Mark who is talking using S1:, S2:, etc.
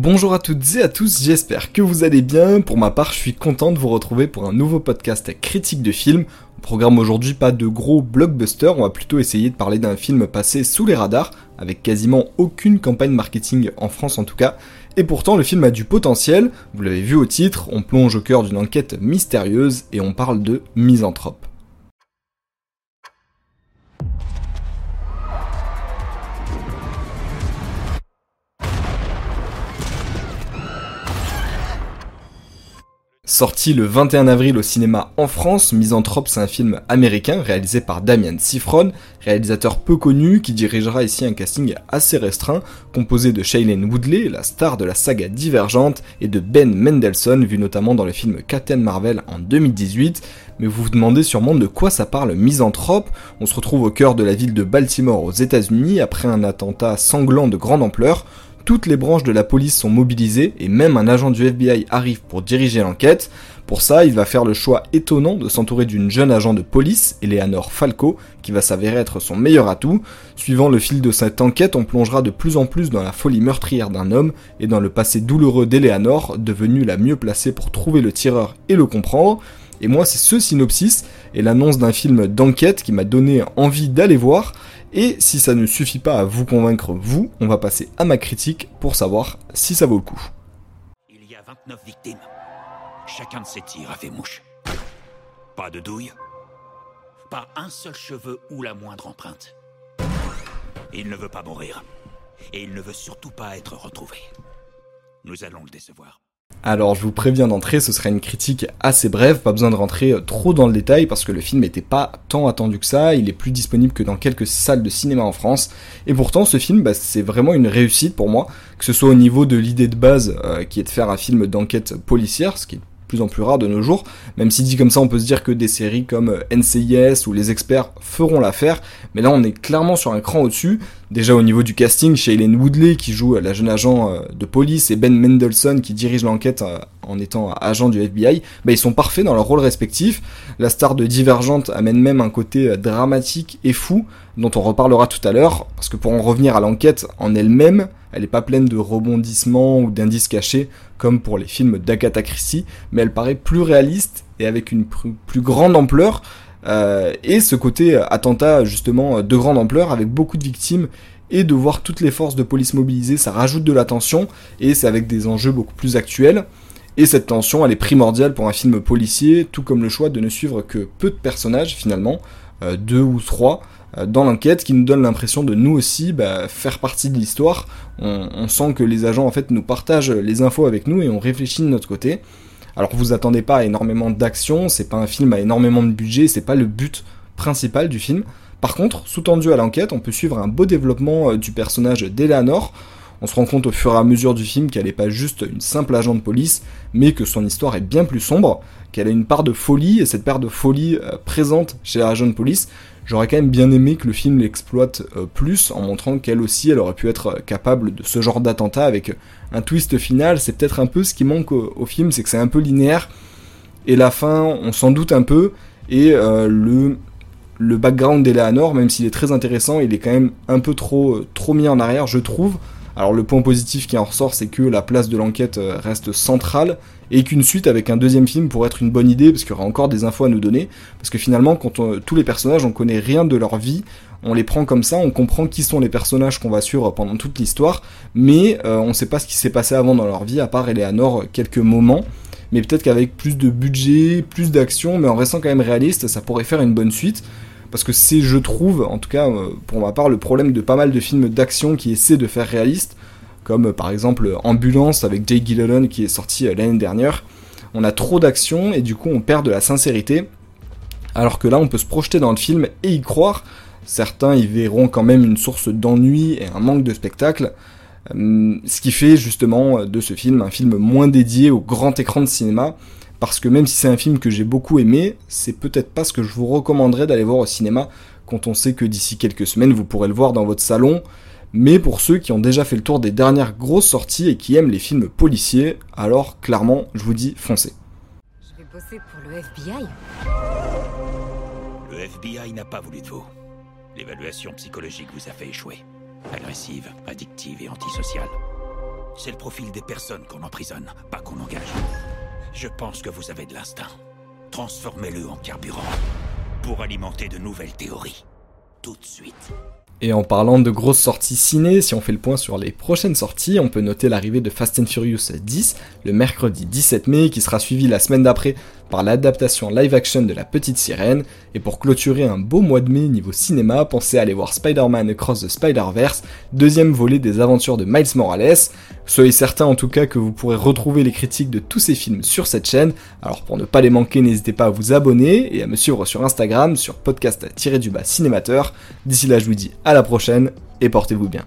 S1: Bonjour à toutes et à tous, j'espère que vous allez bien. Pour ma part, je suis content de vous retrouver pour un nouveau podcast critique de film. Au programme aujourd'hui, pas de gros blockbusters, on va plutôt essayer de parler d'un film passé sous les radars, avec quasiment aucune campagne marketing en France en tout cas. Et pourtant, le film a du potentiel, vous l'avez vu au titre, on plonge au cœur d'une enquête mystérieuse et on parle de misanthrope. Sorti le 21 avril au cinéma en France, Misanthrope c'est un film américain réalisé par Damian Sifron, réalisateur peu connu qui dirigera ici un casting assez restreint, composé de Shailene Woodley, la star de la saga Divergente, et de Ben Mendelssohn, vu notamment dans le film Captain Marvel en 2018. Mais vous vous demandez sûrement de quoi ça parle Misanthrope. On se retrouve au cœur de la ville de Baltimore aux États-Unis après un attentat sanglant de grande ampleur toutes les branches de la police sont mobilisées et même un agent du FBI arrive pour diriger l'enquête. Pour ça, il va faire le choix étonnant de s'entourer d'une jeune agent de police, Eleanor Falco, qui va s'avérer être son meilleur atout. Suivant le fil de cette enquête, on plongera de plus en plus dans la folie meurtrière d'un homme et dans le passé douloureux d'Eleanor, devenue la mieux placée pour trouver le tireur et le comprendre. Et moi, c'est ce synopsis et l'annonce d'un film d'enquête qui m'a donné envie d'aller voir. Et si ça ne suffit pas à vous convaincre, vous, on va passer à ma critique pour savoir si ça vaut le coup.
S2: Il y a 29 victimes. Chacun de ces tirs a fait mouche. Pas de douille. Pas un seul cheveu ou la moindre empreinte. Il ne veut pas mourir. Et il ne veut surtout pas être retrouvé. Nous allons le décevoir.
S1: Alors je vous préviens d'entrée, ce sera une critique assez brève, pas besoin de rentrer euh, trop dans le détail parce que le film n'était pas tant attendu que ça, il est plus disponible que dans quelques salles de cinéma en France, et pourtant ce film bah, c'est vraiment une réussite pour moi, que ce soit au niveau de l'idée de base euh, qui est de faire un film d'enquête policière, ce qui est plus en plus rare de nos jours, même si dit comme ça on peut se dire que des séries comme euh, NCIS ou Les Experts feront l'affaire, mais là on est clairement sur un cran au-dessus, déjà au niveau du casting, Shailene Woodley qui joue la jeune agent euh, de police et Ben Mendelssohn qui dirige l'enquête euh, en étant agent du FBI, bah ils sont parfaits dans leurs rôles respectifs, la star de Divergente amène même un côté dramatique et fou, dont on reparlera tout à l'heure, parce que pour en revenir à l'enquête en elle-même, elle n'est pas pleine de rebondissements ou d'indices cachés comme pour les films d'Agatha Christie, mais elle paraît plus réaliste et avec une plus grande ampleur. Euh, et ce côté attentat justement de grande ampleur avec beaucoup de victimes et de voir toutes les forces de police mobilisées, ça rajoute de la tension et c'est avec des enjeux beaucoup plus actuels. Et cette tension, elle est primordiale pour un film policier, tout comme le choix de ne suivre que peu de personnages finalement, euh, deux ou trois, euh, dans l'enquête qui nous donne l'impression de nous aussi bah, faire partie de l'histoire. On, sent que les agents en fait nous partagent les infos avec nous et on réfléchit de notre côté. Alors vous attendez pas à énormément d'action, c'est pas un film à énormément de budget, c'est pas le but principal du film. Par contre, sous-tendu à l'enquête, on peut suivre un beau développement euh, du personnage d'Eleanor. On se rend compte au fur et à mesure du film qu'elle n'est pas juste une simple agent de police, mais que son histoire est bien plus sombre, qu'elle a une part de folie, et cette part de folie euh, présente chez la agent de police, J'aurais quand même bien aimé que le film l'exploite euh, plus en montrant qu'elle aussi elle aurait pu être euh, capable de ce genre d'attentat avec un twist final. C'est peut-être un peu ce qui manque au, film, c'est que c'est un peu linéaire et la fin on s'en doute un peu et le le background d'Eleanor, même s'il est très intéressant, il est quand même un peu trop trop mis en arrière, je trouve. Alors le point positif qui en ressort, c'est que la place de l'enquête euh, reste centrale et qu'une suite avec un deuxième film pourrait être une bonne idée parce qu'il y aura encore des infos à nous donner. Parce que finalement, quand tous les personnages, on connaît rien de leur vie, on les prend comme ça, on comprend qui sont les personnages qu'on va suivre pendant toute l'histoire, mais euh, on sait pas ce qui s'est passé avant dans leur vie, à part Eleanor quelques moments. Mais peut-être qu'avec plus de budget, plus d'action, mais en restant quand même réaliste, ça pourrait faire une bonne suite parce que c'est, je trouve, en tout cas euh, pour ma part, le problème de pas mal de films d'action qui essaient de faire réaliste, comme euh, par exemple Ambulance avec Jake Gyllenhaal qui est sorti euh, l'année dernière. On a trop d'action et du coup on perd de la sincérité, alors que là on peut se projeter dans le film et y croire. Certains y verront quand même une source d'ennui et un manque de spectacle, ce qui fait justement de ce film un film moins dédié au grand écran de cinéma parce que même si c'est un film que j'ai beaucoup aimé, c'est peut-être pas ce que je vous recommanderais d'aller voir au cinéma quand on sait que d'ici quelques semaines vous pourrez le voir dans votre salon. Mais pour ceux qui ont déjà fait le tour des dernières grosses sorties et qui aiment les films policiers, alors clairement, je vous dis foncez.
S3: Je vais bosser pour le FBI.
S2: Le FBI n'a pas voulu de vous. L'évaluation psychologique vous a fait échouer. Agressive, addictive et antisociale. C'est le profil des personnes qu'on emprisonne, pas qu'on engage. Je pense que vous avez de l'instinct. Transformez-le en carburant pour alimenter de nouvelles théories. Tout de suite.
S1: Et en parlant de grosses sorties ciné, si on fait le point sur les prochaines sorties, on peut noter l'arrivée de Fast and Furious 10 le mercredi 17 mai, qui sera suivi la semaine d'après par l'adaptation live action de La Petite Sirène, et pour clôturer un beau mois de mai niveau cinéma, pensez à aller voir Spider-Man Across the Spider-Verse, deuxième volet des aventures de Miles Morales. Soyez certains en tout cas que vous pourrez retrouver les critiques de tous ces films sur cette chaîne, alors pour ne pas les manquer, n'hésitez pas à vous abonner et à me suivre sur Instagram sur podcast-du-bas cinémateur. D'ici là, je vous dis à la prochaine et portez-vous bien.